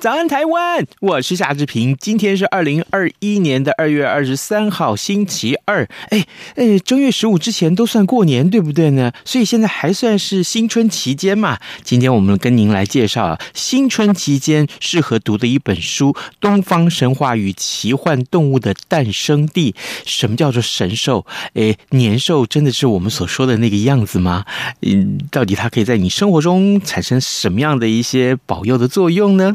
早安，台湾！我是夏志平。今天是二零二一年的二月二十三号，星期二。哎哎，正月十五之前都算过年，对不对呢？所以现在还算是新春期间嘛。今天我们跟您来介绍新春期间适合读的一本书《东方神话与奇幻动物的诞生地》。什么叫做神兽？哎，年兽真的是我们所说的那个样子吗？嗯，到底它可以在你生活中产生什么样的一些保佑的作用呢？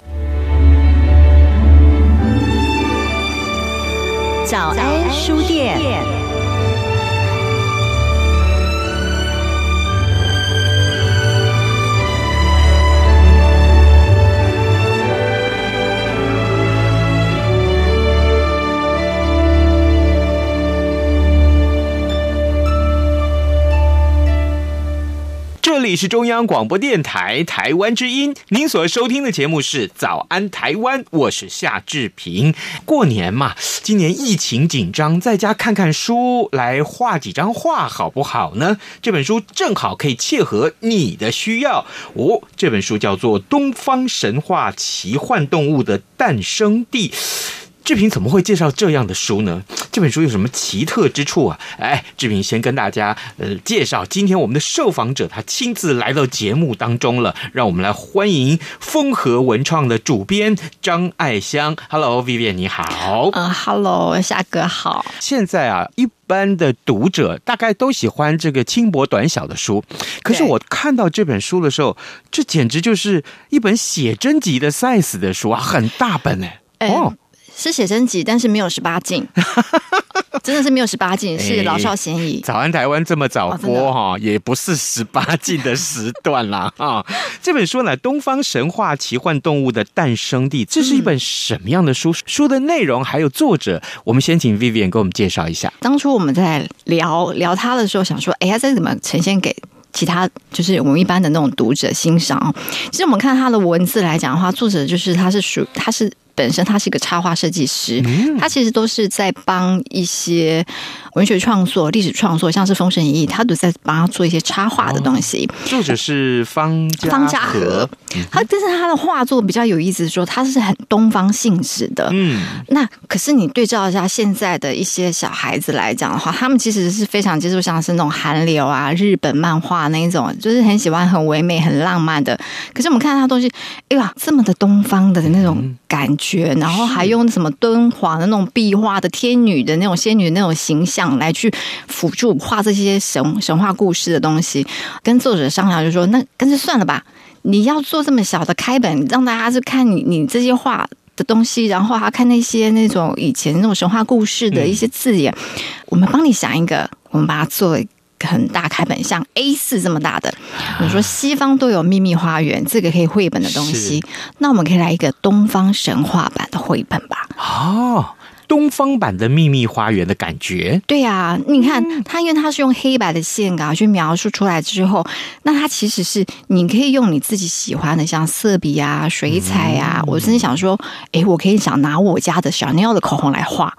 早安书店。里是中央广播电台台湾之音，您所收听的节目是《早安台湾》，我是夏志平。过年嘛，今年疫情紧张，在家看看书，来画几张画，好不好呢？这本书正好可以切合你的需要哦。这本书叫做《东方神话奇幻动物的诞生地》。志平怎么会介绍这样的书呢？这本书有什么奇特之处啊？哎，志平先跟大家呃介绍，今天我们的受访者他亲自来到节目当中了，让我们来欢迎风和文创的主编张爱香。Hello，Vivian，你好。嗯，Hello，夏哥好。现在啊，一般的读者大概都喜欢这个轻薄短小的书，可是我看到这本书的时候，这简直就是一本写真集的 size 的书啊，很大本哎。哦。是写真集，但是没有十八禁，真的是没有十八禁，是老少咸宜。早安台湾这么早播哈，也不是十八禁的时段啦啊！这本书呢，《东方神话奇幻动物的诞生地》，这是一本什么样的书？书的内容还有作者，我们先请 Vivian 给我们介绍一下。当初我们在聊聊他的时候，想说，哎呀，这怎么呈现给其他就是我们一般的那种读者欣赏？其实我们看他的文字来讲的话，作者就是他是属他是。本身他是一个插画设计师，他其实都是在帮一些文学创作、历史创作，像是《封神演义》，他都在帮他做一些插画的东西。作者是方方家和，他但是他的画作比较有意思，说他是很东方性质的。嗯，那可是你对照一下现在的一些小孩子来讲的话，他们其实是非常接受像是那种韩流啊、日本漫画那一种，就是很喜欢很唯美、很浪漫的。可是我们看到他东西，哎呀，这么的东方的那种感觉，然后还用什么敦煌的那种壁画的天女的那种仙女的那种形象来去辅助画这些神神话故事的东西，跟作者商量就说，那干脆算了吧，你要做这么小的开本，让大家去看你你这些画的东西，然后还看那些那种以前那种神话故事的一些字眼，我们帮你想一个，我们把它做。很大开本，像 A 四这么大的。你说西方都有秘密花园，这个可以绘本的东西，那我们可以来一个东方神话版的绘本吧？哦，东方版的秘密花园的感觉。对呀、啊，你看它，因为它是用黑白的线稿去描述出来之后，那它其实是你可以用你自己喜欢的，像色笔啊、水彩啊。嗯、我真的想说，哎，我可以想拿我家的 Chanel 的口红来画，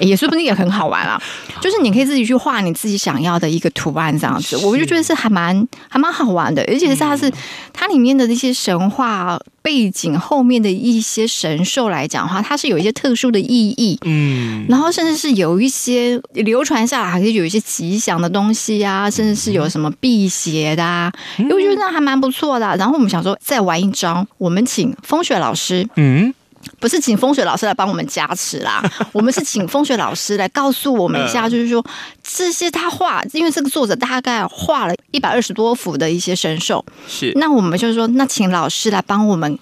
也说不定也很好玩啊。就是你可以自己去画你自己想要的一个图案，这样子，我就觉得是还蛮还蛮好玩的，而且是它是它里面的那些神话。背景后面的一些神兽来讲的话，它是有一些特殊的意义，嗯，然后甚至是有一些流传下来，还是有一些吉祥的东西啊，甚至是有什么辟邪的啊，因为我觉得那还蛮不错的。然后我们想说再玩一招，我们请风雪老师，嗯。不是请风水老师来帮我们加持啦，我们是请风水老师来告诉我们一下，就是说这些他画，因为这个作者大概画了一百二十多幅的一些神兽，是，那我们就是说，那请老师来帮我们。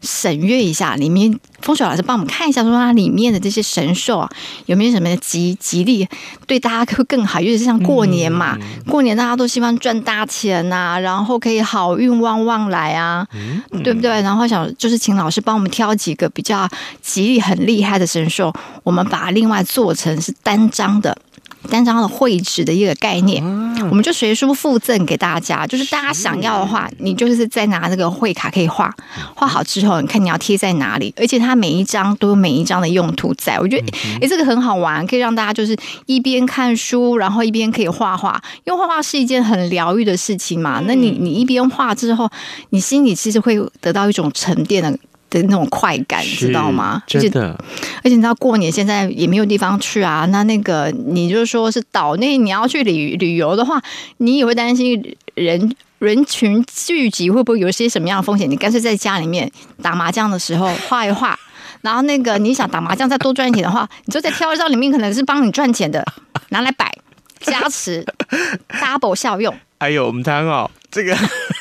审阅一下里面，风水老师帮我们看一下，说它里面的这些神兽啊，有没有什么吉吉利，对大家会更好。尤其是像过年嘛，嗯、过年大家都希望赚大钱呐、啊，然后可以好运旺旺来啊，对不对？然后想就是请老师帮我们挑几个比较吉利、很厉害的神兽，我们把它另外做成是单张的。单张的绘纸的一个概念，我们就随书附赠给大家。就是大家想要的话，你就是再拿这个绘卡可以画，画好之后，你看你要贴在哪里。而且它每一张都有每一张的用途在，我觉得哎，这个很好玩，可以让大家就是一边看书，然后一边可以画画。因为画画是一件很疗愈的事情嘛。那你你一边画之后，你心里其实会得到一种沉淀的。的那种快感，你知道吗？真的，而且你知道过年现在也没有地方去啊。那那个，你就说是岛内你要去旅旅游的话，你也会担心人人群聚集会不会有一些什么样的风险？你干脆在家里面打麻将的时候画一画，然后那个你想打麻将再多赚一点的话，你就再挑一张里面可能是帮你赚钱的拿来摆加持 double 效用。哎呦，我们谈哦。这个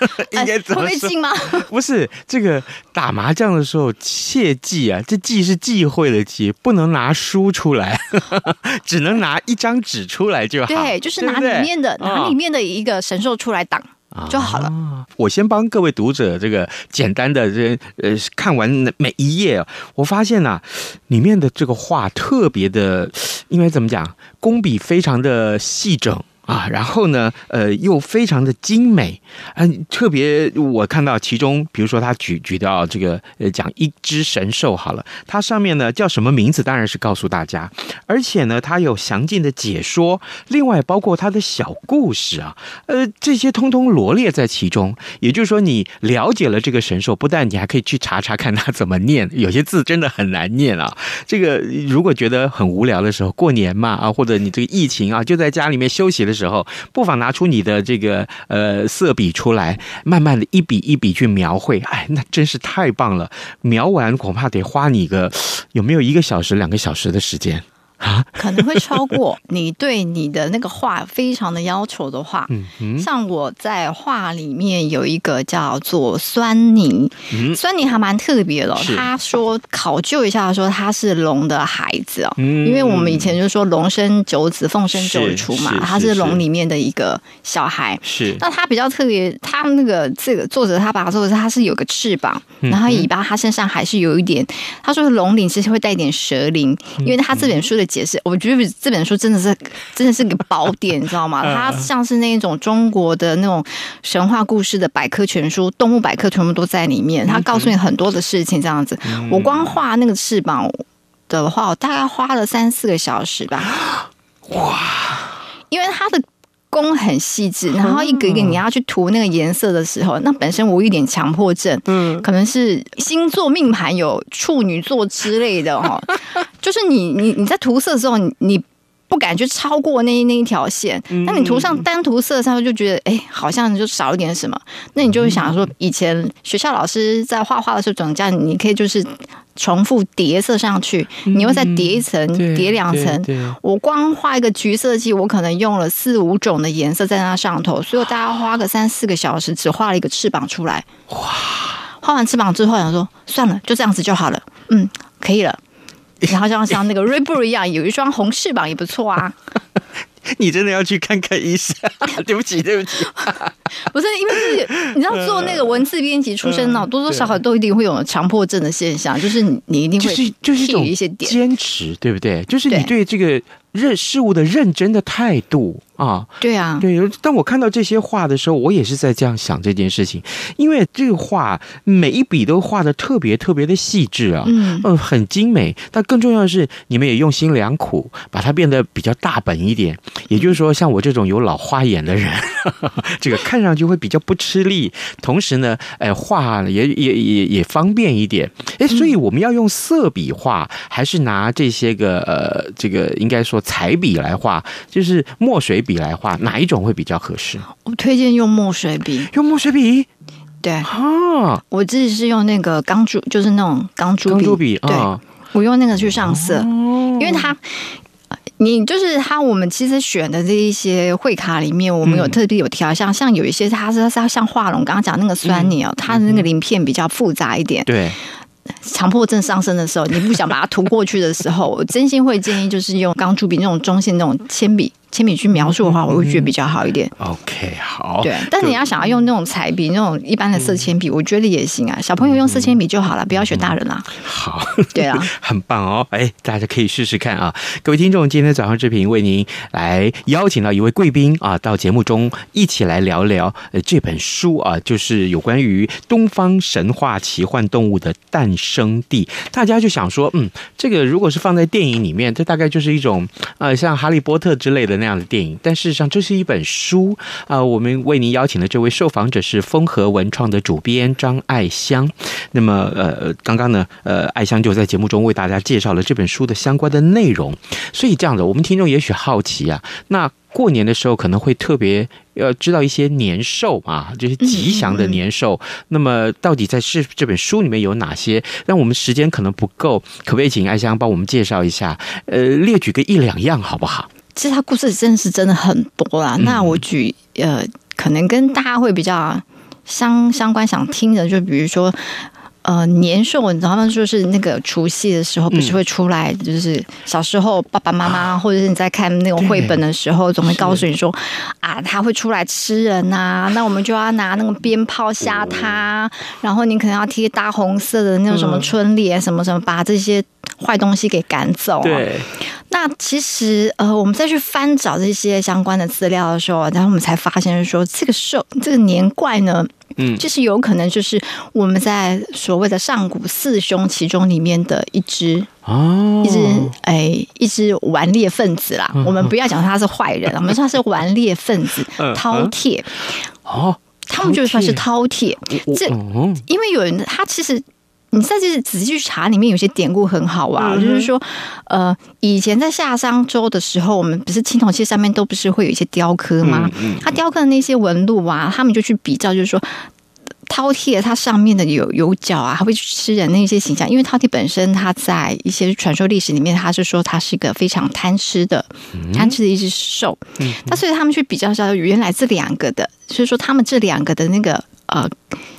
应该怎么说？吗？不是这个打麻将的时候，切记啊，这忌是忌讳的忌，不能拿书出来，只能拿一张纸出来就好。对，就是拿里面的，对对拿里面的一个神兽出来挡就好了。哦、我先帮各位读者这个简单的这呃看完每一页，我发现呐、啊，里面的这个画特别的，因为怎么讲，工笔非常的细整。啊，然后呢，呃，又非常的精美，嗯、特别我看到其中，比如说他举举到这个，呃，讲一只神兽好了，它上面呢叫什么名字，当然是告诉大家，而且呢，它有详尽的解说，另外包括它的小故事啊，呃，这些通通罗列在其中。也就是说，你了解了这个神兽，不但你还可以去查查看它怎么念，有些字真的很难念啊。这个如果觉得很无聊的时候，过年嘛啊，或者你这个疫情啊，就在家里面休息的时候。不妨拿出你的这个呃色笔出来，慢慢的一笔一笔去描绘。哎，那真是太棒了！描完恐怕得花你个有没有一个小时、两个小时的时间。啊，可能会超过 你对你的那个画非常的要求的话，像我在画里面有一个叫做酸泥，嗯，酸泥还蛮特别的。他说考究一下，说他是龙的孩子哦，因为我们以前就说龙生九子，凤生九雏嘛，他是龙里面的一个小孩。是，那他比较特别，他那个这个作者他把他做的是他是有个翅膀，然后尾巴他身上还是有一点，他说龙鳞其实会带点蛇鳞，因为他这本书的。解释，我觉得这本书真的是真的是个宝典，你知道吗？它像是那种中国的那种神话故事的百科全书，动物百科全部都在里面。它告诉你很多的事情，这样子。我光画那个翅膀的话，我大概花了三四个小时吧。哇！因为它的。工很细致，然后一个一个你要去涂那个颜色的时候，那本身我有点强迫症，嗯，可能是星座命盘有处女座之类的哈，就是你你你在涂色的时候，你不敢去超过那那一条线，那你涂上单涂色上就觉得哎，好像就少一点什么，那你就会想说，以前学校老师在画画的时候总这样，你可以就是。重复叠色上去，你又再叠一层、叠两层。我光画一个橘色系，我可能用了四五种的颜色在那上头，所以我大家花个三四个小时，只画了一个翅膀出来。哇！画完翅膀之后，想说算了，就这样子就好了。嗯，可以了。然后就像像那个 Red Bull 一样，有一双红翅膀也不错啊。你真的要去看看医生？对不起，对不起，不是因为是你知道做那个文字编辑出身，呢多多少少都一定会有强迫症的现象，就是你你一定会就是就是一些点坚持，对不对？就是你对这个认事物的认真的态度。啊，对啊，对。当我看到这些画的时候，我也是在这样想这件事情，因为这个画每一笔都画的特别特别的细致啊，嗯，呃，很精美。但更重要的是，你们也用心良苦，把它变得比较大本一点。也就是说，像我这种有老花眼的人，这个看上去会比较不吃力，同时呢，哎，画也也也也方便一点。哎，所以我们要用色笔画，还是拿这些个呃，这个应该说彩笔来画，就是墨水笔来画，哪一种会比较合适？我推荐用墨水笔。用墨水笔？对啊，我自己是用那个钢珠，就是那种钢珠笔。钢珠笔，对，哦、我用那个去上色，哦、因为它，你就是它，我们其实选的这一些会卡里面，我们有特别有挑，像、嗯、像有一些它是它像画龙，刚刚讲那个酸泥哦，嗯、它的那个鳞片比较复杂一点，对。强迫症上升的时候，你不想把它涂过去的时候，我真心会建议就是用钢珠笔那种中性那种铅笔。铅笔去描述的话，我会觉得比较好一点。OK，好。对，但是你要想要用那种彩笔，那种一般的色铅笔，我觉得也行啊。小朋友用色铅笔就好了，不要学大人啦。好，对啊，很棒哦。哎，大家可以试试看啊。各位听众，今天早上志平为您来邀请到一位贵宾啊，到节目中一起来聊聊呃这本书啊，就是有关于东方神话奇幻动物的诞生地。大家就想说，嗯，这个如果是放在电影里面，这大概就是一种呃像哈利波特之类的那。样的电影，但事实上这是一本书啊、我们为您邀请的这位受访者是风和文创的主编张爱香。那么，呃，刚刚呢，呃，爱香就在节目中为大家介绍了这本书的相关的内容。所以这样的，我们听众也许好奇啊，那过年的时候可能会特别要知道一些年兽啊，就是吉祥的年兽。那么，到底在是这本书里面有哪些？让我们时间可能不够，可不可以请爱香帮我们介绍一下？呃，列举个一两样好不好？其实他故事真的是真的很多啦。嗯、那我举呃，可能跟大家会比较相相关想听的，就比如说呃，年兽，你知道吗？就是那个除夕的时候，不是会出来？嗯、就是小时候爸爸妈妈、啊、或者是你在看那种绘本的时候，总会告诉你说啊，他会出来吃人呐、啊。那我们就要拿那个鞭炮吓他，哦、然后你可能要贴大红色的那种什么春联，什么什么，把这些。坏东西给赶走。对，那其实呃，我们再去翻找这些相关的资料的时候，然后我们才发现说，这个兽，这个年怪呢，嗯，就是有可能就是我们在所谓的上古四凶其中里面的一只哦，一只哎，一只顽劣分子啦。我们不要讲他是坏人，我们说他是顽劣分子，饕餮。哦，他们就算是饕餮。这因为有人他其实。你再去仔细去查，里面有些典故很好啊，嗯、就是说，呃，以前在夏商周的时候，我们不是青铜器上面都不是会有一些雕刻吗？嗯嗯、他雕刻的那些纹路啊，他们就去比较，就是说，饕餮它上面的有有角啊，它会去吃人的那些形象，因为饕餮本身它在一些传说历史里面，它是说它是一个非常贪吃的、嗯、贪吃的一只兽，那、所以他们去比较一下，原来这两个的，所以说他们这两个的那个。呃，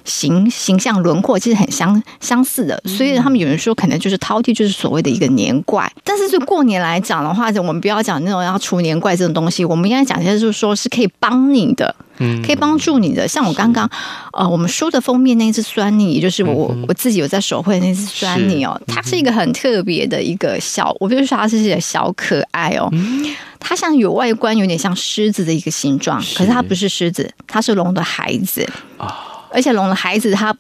形形象轮廓其实很相相似的，所以他们有人说可能就是饕餮，就是所谓的一个年怪。但是就过年来讲的话，我们不要讲那种要除年怪这种东西，我们应该讲一下，就是说是可以帮你的，嗯，可以帮助你的。像我刚刚呃，我们书的封面那只酸泥，也就是我、嗯、我自己有在手绘那只酸泥哦，是。它是一个很特别的一个小，我比如说它是一个小可爱哦，嗯、它像有外观有点像狮子的一个形状，可是它不是狮子，它是龙的孩子啊。而且龙的孩子他，他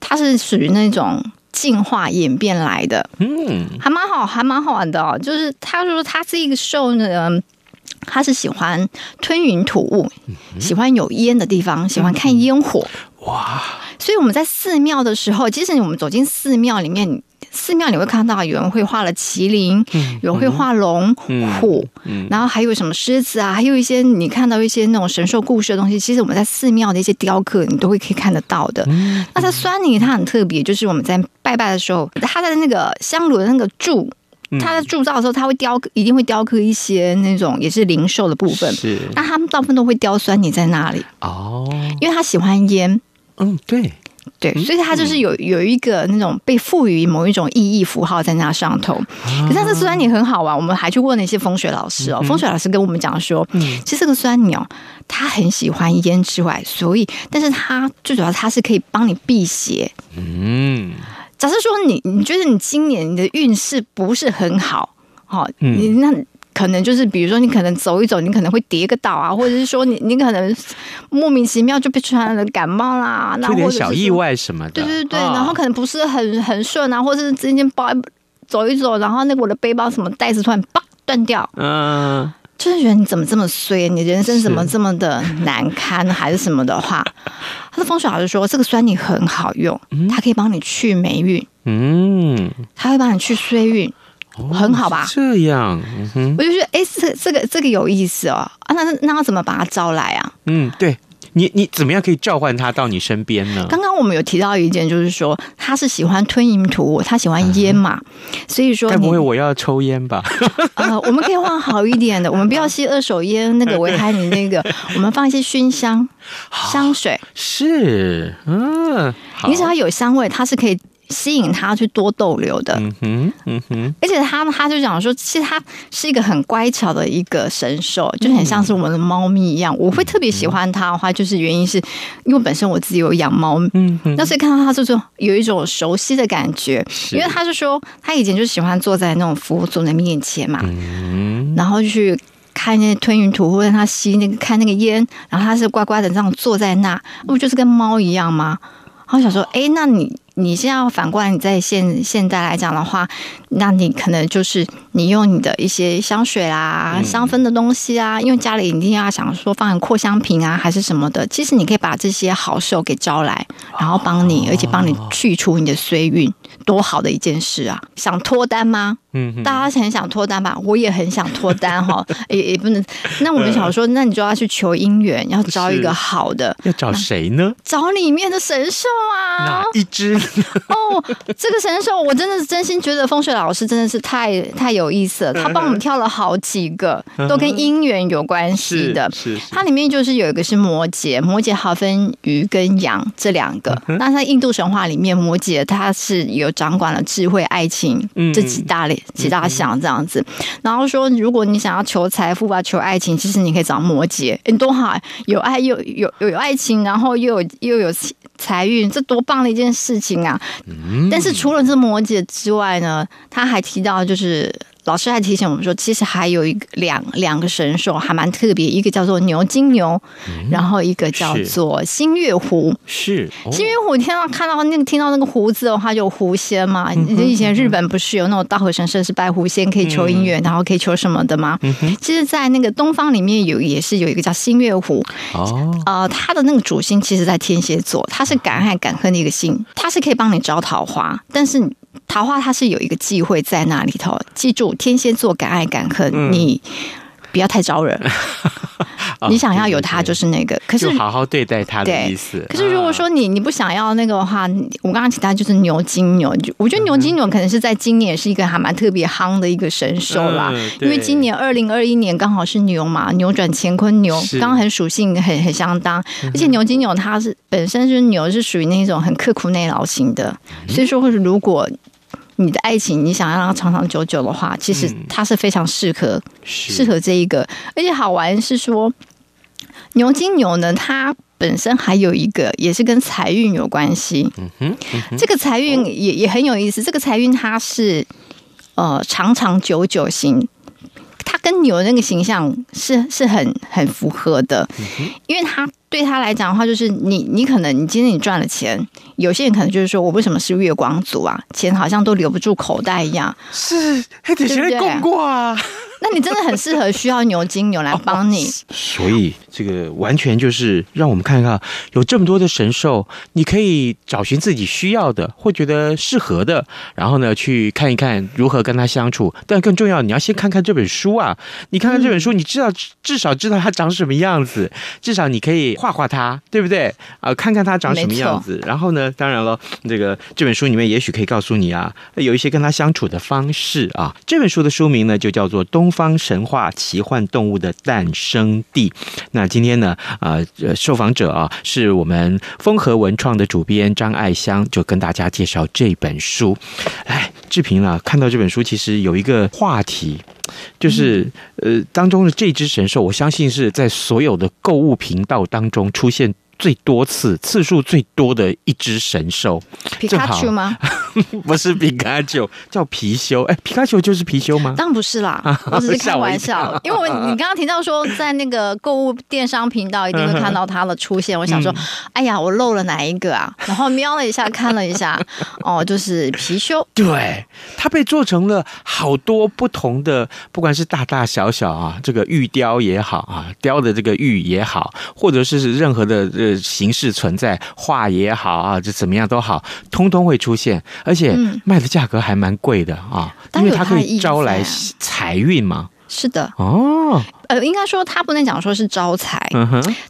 他是属于那种进化演变来的，嗯，还蛮好，还蛮好玩的哦。就是他说他是一个兽呢，他是喜欢吞云吐雾，喜欢有烟的地方，喜欢看烟火。哇！所以我们在寺庙的时候，即使我们走进寺庙里面。寺庙你会看到有人会画了麒麟，有人会画龙虎，然后还有什么狮子啊，还有一些你看到一些那种神兽故事的东西，其实我们在寺庙的一些雕刻，你都会可以看得到的。那它酸泥它很特别，就是我们在拜拜的时候，它的那个香炉的那个柱，它在铸造的时候，它会雕刻，一定会雕刻一些那种也是灵兽的部分。是，那他们大部分都会雕酸泥在那里哦，因为他喜欢烟。嗯，对。对，所以它就是有有一个那种被赋予某一种意义符号在那上头。可是这酸柠很好玩，我们还去问那些风水老师哦，风水老师跟我们讲说，其实这个酸柠哦，它很喜欢胭脂外，所以，但是它最主要它是可以帮你辟邪。嗯，假设说你你觉得你今年你的运势不是很好，好，你那。可能就是，比如说你可能走一走，你可能会跌个倒啊，或者是说你你可能莫名其妙就被传染了感冒啦，那或者小意外什么的，对对对，哦、然后可能不是很很顺啊，或者是之前包走一走，然后那个我的背包什么袋子突然叭断掉，嗯，就是觉得你怎么这么衰，你人生怎么这么的难堪，是还是什么的话，他的风水老师说这个酸你很好用，它可以帮你去霉运，嗯，它会帮你去衰运。很好吧？这样，嗯、我就觉得，哎，这这个这个有意思哦。啊，那那要怎么把他招来啊？嗯，对你，你怎么样可以召唤他到你身边呢？刚刚我们有提到一件，就是说他是喜欢吞云吐雾，他喜欢烟嘛，嗯、所以说，该不会我要抽烟吧？呃，我们可以换好一点的，我们不要吸二手烟，那个危害你那个，我们放一些熏香香水，是，嗯，你只要有香味，它是可以。吸引他去多逗留的，嗯哼，嗯哼，而且他他就讲说，其实他是一个很乖巧的一个神兽，就很像是我们的猫咪一样。我会特别喜欢他的话，就是原因是因为本身我自己有养猫，嗯哼，那所以看到他就是有一种熟悉的感觉。因为他就说他以前就喜欢坐在那种佛祖的面前嘛，嗯，然后去看那些吞云吐雾，让他吸那个看那个烟，然后他是乖乖的这样坐在那，那不就是跟猫一样吗？然后想说，哎，那你。你现在要反过来，你在现现在来讲的话，那你可能就是你用你的一些香水啊、香氛的东西啊，因为家里一定要想说放扩香瓶啊，还是什么的。其实你可以把这些好手给招来，然后帮你，而且帮你去除你的衰运，多好的一件事啊！想脱单吗？嗯，大家很想脱单吧？我也很想脱单哈，也也不能。那我们想说，那你就要去求姻缘，要招一个好的，要找谁呢？找里面的神兽啊！哪一只？哦，这个神兽，我真的是真心觉得风水老师真的是太太有意思了。他帮我们挑了好几个，都跟姻缘有关系的。是，是，它里面就是有一个是摩羯，摩羯好分鱼跟羊这两个。那在印度神话里面，摩羯它是有掌管了智慧、爱情这几大类几大项这样子。然后说，如果你想要求财富啊，求爱情，其实你可以找摩羯，你多好，有爱又有有有爱情，然后又有又有财运，这多棒的一件事情啊！但是除了这摩羯之外呢，他还提到就是。老师还提醒我们说，其实还有一个两两个神兽还蛮特别，一个叫做牛金牛，嗯、然后一个叫做新月狐。是、哦、新月狐，听到看到那个听到那个狐字的话，就有狐仙嘛。嗯、以前日本不是有那种大和神社是拜狐仙，可以求姻缘，嗯、然后可以求什么的吗？嗯、其实，在那个东方里面有也是有一个叫新月狐。哦，呃，它的那个主星其实，在天蝎座，它是敢爱敢恨的一个星，它是可以帮你招桃花，但是。桃花它是有一个忌讳在那里头，记住天蝎座敢爱敢恨，嗯、你不要太招人。你想要有他就是那个，可是好好对待他的意思。可是如果说你你不想要那个的话，我刚刚提到就是牛金牛，我觉得牛金牛可能是在今年是一个还蛮特别夯的一个神兽啦，嗯、因为今年二零二一年刚好是牛嘛，扭转乾坤牛，刚很属性很很相当，而且牛金牛它是本身就是牛是属于那种很刻苦耐劳型的，所以说或者如果。你的爱情，你想要让它长长久久的话，其实它是非常适合，嗯、适合这一个。而且好玩是说，牛金牛呢，它本身还有一个，也是跟财运有关系。嗯哼，嗯哼，这个财运也也很有意思。这个财运它是呃长长久久型，它跟牛那个形象是是很很符合的，因为它。对他来讲的话，就是你，你可能你今天你赚了钱，有些人可能就是说我为什么是月光族啊？钱好像都留不住口袋一样，是还得先供过啊。那你真的很适合需要牛金牛来帮你，所以这个完全就是让我们看看，有这么多的神兽，你可以找寻自己需要的或觉得适合的，然后呢去看一看如何跟它相处。但更重要，你要先看看这本书啊！你看看这本书，你知道至少知道它长什么样子，至少你可以画画它，对不对？啊，看看它长什么样子。然后呢，当然了，这个这本书里面也许可以告诉你啊，有一些跟它相处的方式啊。这本书的书名呢就叫做《东。东方神话奇幻动物的诞生地。那今天呢，呃，受访者啊，是我们风和文创的主编张爱香，就跟大家介绍这本书。哎，志平啊，看到这本书，其实有一个话题。就是呃，当中的这只神兽，我相信是在所有的购物频道当中出现最多次、次数最多的一只神兽。皮卡丘吗？不是皮卡丘，叫貔貅。哎，皮卡丘就是貔貅吗？当然不是啦，我只是开玩笑。因为我你刚刚提到说，在那个购物电商频道一定会看到它的出现。我想说，哎呀，我漏了哪一个啊？然后瞄了一下，看了一下，哦，就是貔貅。对，它被做成了好多不同的，不管是大大小小啊，这个玉雕也好啊，雕的这个玉也好，或者是任何的呃形式存在画也好啊，这怎么样都好，通通会出现。而且卖的价格还蛮贵的啊，因为它可以招来财运嘛。是的，哦，呃，应该说它不能讲说是招财，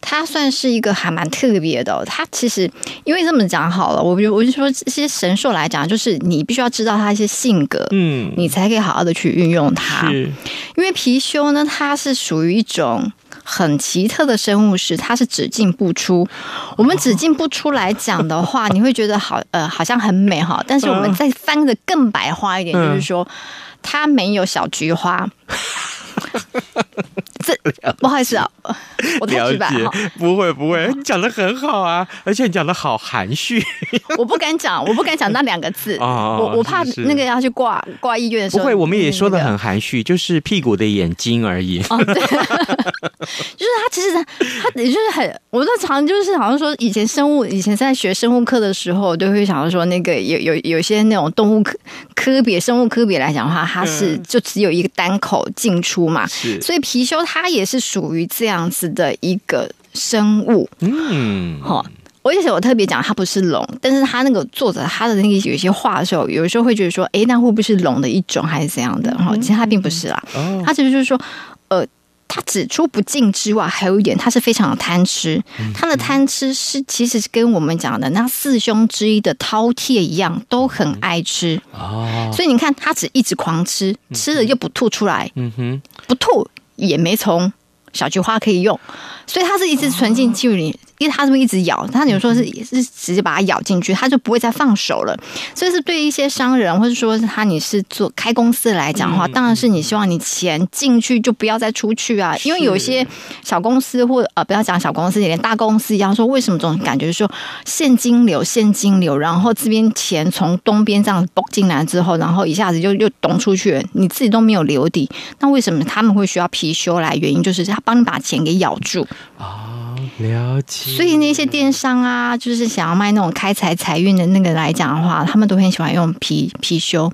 它算是一个还蛮特别的。它其实因为这么讲好了，我我就说这些神兽来讲，就是你必须要知道它一些性格，嗯，你才可以好好的去运用它。因为貔貅呢，它是属于一种。很奇特的生物是，它是只进不出。我们只进不出来讲的话，你会觉得好呃，好像很美哈。但是我们再翻的更白话一点，就是说它没有小菊花。这不好意思啊，我太直白哈。不会不会，你讲的很好啊，而且你讲的好含蓄。我不敢讲，我不敢讲那两个字，我我怕那个要去挂挂医院的时候。不会，我们也说的很含蓄，就是屁股的眼睛而已。哦，对，就是他其实他也就是很，我都常就是好像说以前生物以前在学生物课的时候，都会想到说那个有有有些那种动物科科别生物科别来讲的话，它是就只有一个单口进出嘛，是，所以貔貅它也是属于这样子的一个生物，嗯，好，而且我特别讲它不是龙，但是它那个作者他的那个有一些话的时候，有时候会觉得说，哎，那会不会是龙的一种还是怎样的？哈，其实它并不是啦，它其实就是说，呃，它只出不进之外，还有一点，它是非常的贪吃，它的贪吃是其实是跟我们讲的那四兄之一的饕餮一样，都很爱吃。哦，所以你看，它只一直狂吃，吃了又不吐出来，嗯哼，不吐。也没从小菊花可以用，所以它是一直存进去里。因为它这么一直咬，它有时候是是直接把它咬进去，它就不会再放手了。所以是对一些商人，或者说是他你是做开公司来讲的话，当然是你希望你钱进去就不要再出去啊。因为有一些小公司或呃不要讲小公司，连大公司一样，说为什么这种感觉说现金流现金流，然后这边钱从东边这样拨进来之后，然后一下子就又咚出去，你自己都没有留底。那为什么他们会需要貔貅来？原因就是他帮你把钱给咬住啊。了解，所以那些电商啊，就是想要卖那种开财财运的那个来讲的话，他们都很喜欢用貔貔貅。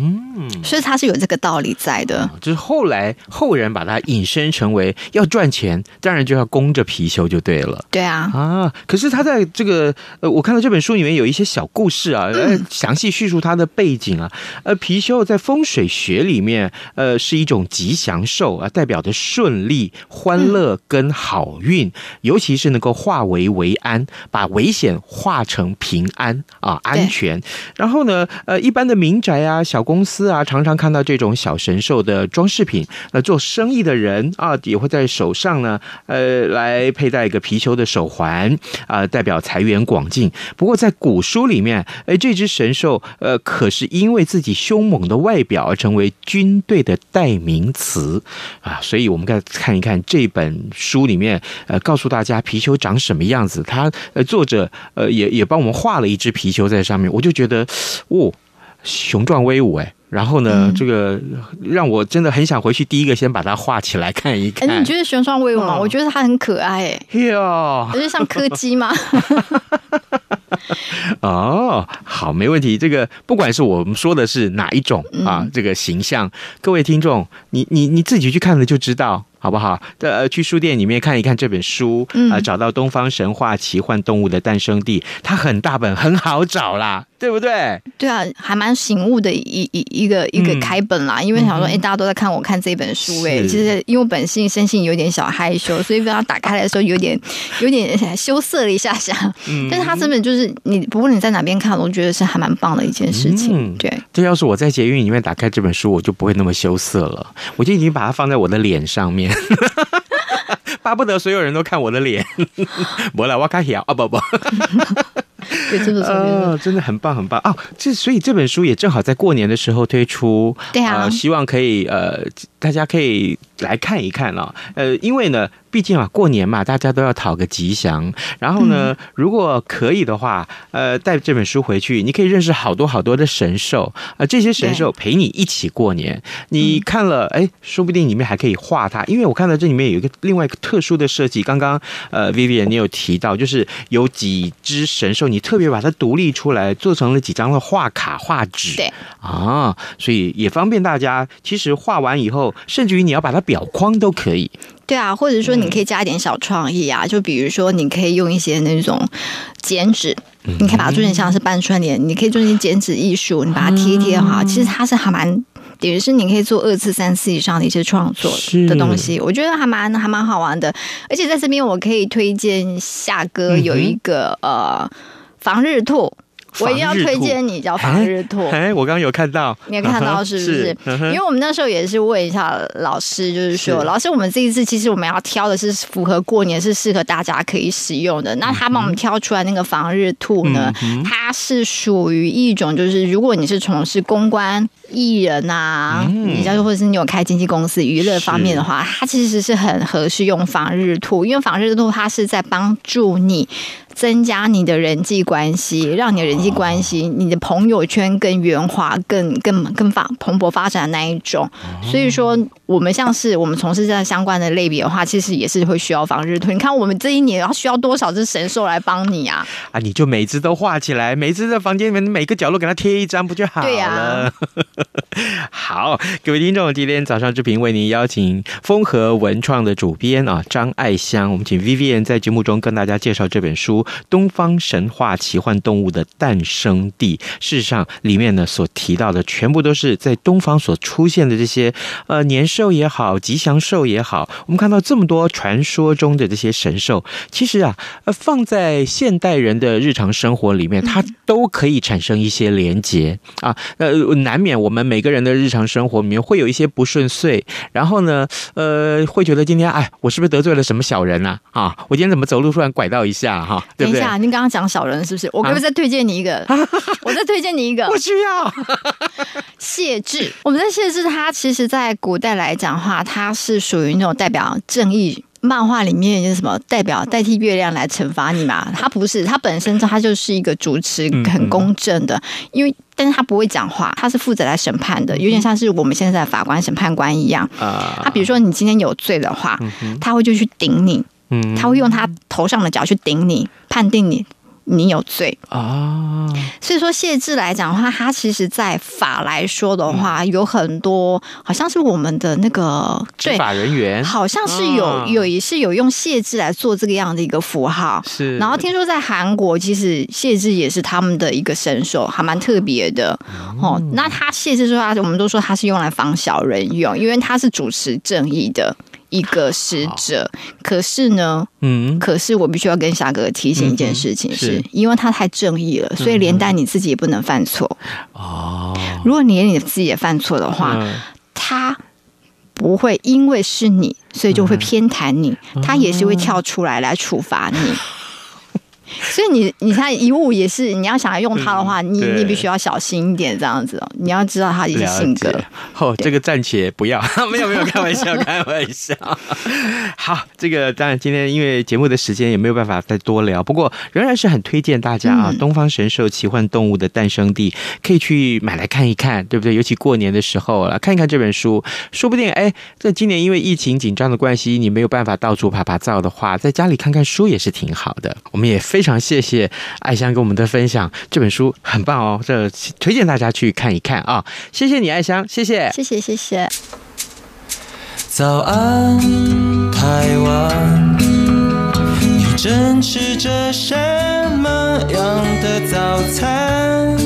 嗯，所以它是有这个道理在的。就是后来后人把它引申成为要赚钱，当然就要供着貔貅就对了。对啊，啊，可是他在这个呃，我看到这本书里面有一些小故事啊，呃，详细叙述它的背景啊。呃，貔貅在风水学里面，呃，是一种吉祥兽啊，代表的顺利、欢乐跟好运，尤其是能够化危为安，把危险化成平安啊，安全。然后呢，呃，一般的民宅啊。小公司啊，常常看到这种小神兽的装饰品。那做生意的人啊，也会在手上呢，呃，来佩戴一个貔貅的手环啊，代表财源广进。不过在古书里面，哎，这只神兽呃，可是因为自己凶猛的外表而成为军队的代名词啊。所以我们该看一看这本书里面，呃，告诉大家貔貅长什么样子。他呃，作者呃，也也帮我们画了一只貔貅在上面，我就觉得，哦。雄壮威武哎，然后呢，嗯、这个让我真的很想回去，第一个先把它画起来看一看。哎，你觉得雄壮威武吗？哦、我觉得它很可爱哎。哟，不是像柯基吗？哦，好，没问题。这个不管是我们说的是哪一种啊，嗯、这个形象，各位听众，你你你自己去看了就知道，好不好？呃，去书店里面看一看这本书啊，找到《东方神话奇幻动物的诞生地》，它很大本，很好找啦。对不对？对啊，还蛮醒悟的一一一个一个开本啦。嗯、因为想说，哎，大家都在看我看这本书，哎，其实因为我本性生性有点小害羞，所以被他打开来的时候，有点有点羞涩了一下下。嗯，但是他这本就是你，不论你在哪边看，我都觉得是还蛮棒的一件事情。嗯、对，这要是我在捷运里面打开这本书，我就不会那么羞涩了，我就已经把它放在我的脸上面。巴不得所有人都看我的脸，我来我卡小啊不不，对，真的是，真的很棒很棒哦。这所以这本书也正好在过年的时候推出，对啊，呃、希望可以呃，大家可以来看一看哦。呃，因为呢。毕竟啊，过年嘛，大家都要讨个吉祥。然后呢，如果可以的话，呃，带这本书回去，你可以认识好多好多的神兽啊、呃，这些神兽陪你一起过年。你看了，哎，说不定里面还可以画它，因为我看到这里面有一个另外一个特殊的设计。刚刚呃，Vivian 你有提到，就是有几只神兽，你特别把它独立出来，做成了几张的画卡、画纸。对啊，所以也方便大家。其实画完以后，甚至于你要把它裱框都可以。对啊，或者说你可以加一点小创意啊，嗯、就比如说你可以用一些那种剪纸，嗯、你可以把它做成像是半春联，你可以做成些剪纸艺术，你把它贴一贴哈，嗯、其实它是还蛮，等于是你可以做二次、三次以上的一些创作的东西，我觉得还蛮还蛮好玩的。而且在这边我可以推荐夏哥有一个、嗯、呃防日兔。我一定要推荐你叫防日兔。哎，我刚刚有看到，你有看到是不是？是因为我们那时候也是问一下老师，就是说，是老师，我们这一次其实我们要挑的是符合过年，是适合大家可以使用的。那他帮我们挑出来那个防日兔呢，嗯、它是属于一种，就是如果你是从事公关、艺人啊，你像、嗯、或者是你有开经纪公司、娱乐方面的话，它其实是很合适用防日兔，因为防日兔它是在帮助你。增加你的人际关系，让你的人际关系、你的朋友圈更圆滑、更更更发蓬勃发展的那一种。所以说，我们像是我们从事这样相关的类别的话，其实也是会需要防日推。你看，我们这一年要需要多少只神兽来帮你啊？啊，你就每只都画起来，每只在房间里面每个角落给它贴一张，不就好了？对呀。好，各位听众，今天早上志平为您邀请风和文创的主编啊张爱香，我们请 Vivian 在节目中跟大家介绍这本书。东方神话奇幻动物的诞生地，事实上里面呢所提到的全部都是在东方所出现的这些呃年兽也好，吉祥兽也好。我们看到这么多传说中的这些神兽，其实啊，呃放在现代人的日常生活里面，它都可以产生一些连结啊。呃，难免我们每个人的日常生活里面会有一些不顺遂，然后呢，呃，会觉得今天哎，我是不是得罪了什么小人啊？啊，我今天怎么走路突然拐到一下哈？对对？等一下，您刚刚讲小人是不是？我可不可以再推荐你一个？啊、我再推荐你一个。不需要。谢志，我们的谢志，他其实在古代来讲的话，他是属于那种代表正义漫画里面就是什么代表代替月亮来惩罚你嘛？他不是，他本身他就是一个主持很公正的，因为但是他不会讲话，他是负责来审判的，有点像是我们现在的法官审判官一样。他比如说你今天有罪的话，他会就去顶你。嗯，他会用他头上的角去顶你，判定你你有罪啊。所以说谢志来讲的话，他其实在法来说的话，有很多好像是我们的那个执法人员，好像是有有也是有用谢志来做这个样的一个符号。是，然后听说在韩国，其实谢志也是他们的一个神兽，还蛮特别的哦。那他谢志说他，我们都说他是用来防小人用，因为他是主持正义的。一个使者，可是呢，嗯，可是我必须要跟夏哥提醒一件事情，是因为他太正义了，所以连带你自己也不能犯错。哦。如果你连你自己也犯错的话，他不会因为是你，所以就会偏袒你，他也是会跳出来来处罚你。所以你你看遗物也是，你要想要用它的话，嗯、你你必须要小心一点，这样子哦。你要知道它一些性格。哦，这个暂且不要，没有没有开玩笑，开玩笑。好，这个当然今天因为节目的时间也没有办法再多聊，不过仍然是很推荐大家啊，嗯、东方神兽奇幻动物的诞生地可以去买来看一看，对不对？尤其过年的时候了，看一看这本书，说不定哎，这今年因为疫情紧张的关系，你没有办法到处爬爬照的话，在家里看看书也是挺好的。我们也非常。非常谢谢爱香跟我们的分享，这本书很棒哦，这推荐大家去看一看啊！谢谢你，爱香，谢谢，谢谢，谢谢。早安，台湾，你正吃着什么样的早餐？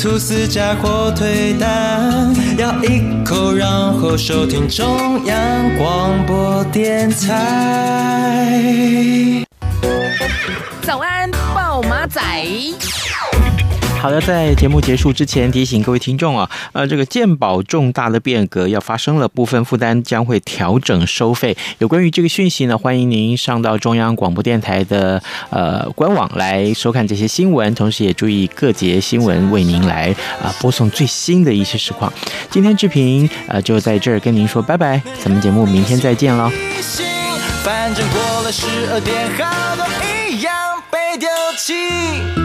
吐司加火腿蛋，咬一口，然后收听中央广播电台。早安，暴马仔。好的，在节目结束之前提醒各位听众啊，呃，这个鉴保重大的变革要发生了，部分负担将会调整收费。有关于这个讯息呢，欢迎您上到中央广播电台的呃官网来收看这些新闻，同时也注意各节新闻为您来啊、呃、播送最新的一些实况。今天志平呃就在这儿跟您说拜拜，咱们节目明天再见喽。反正过了十二点，好多情。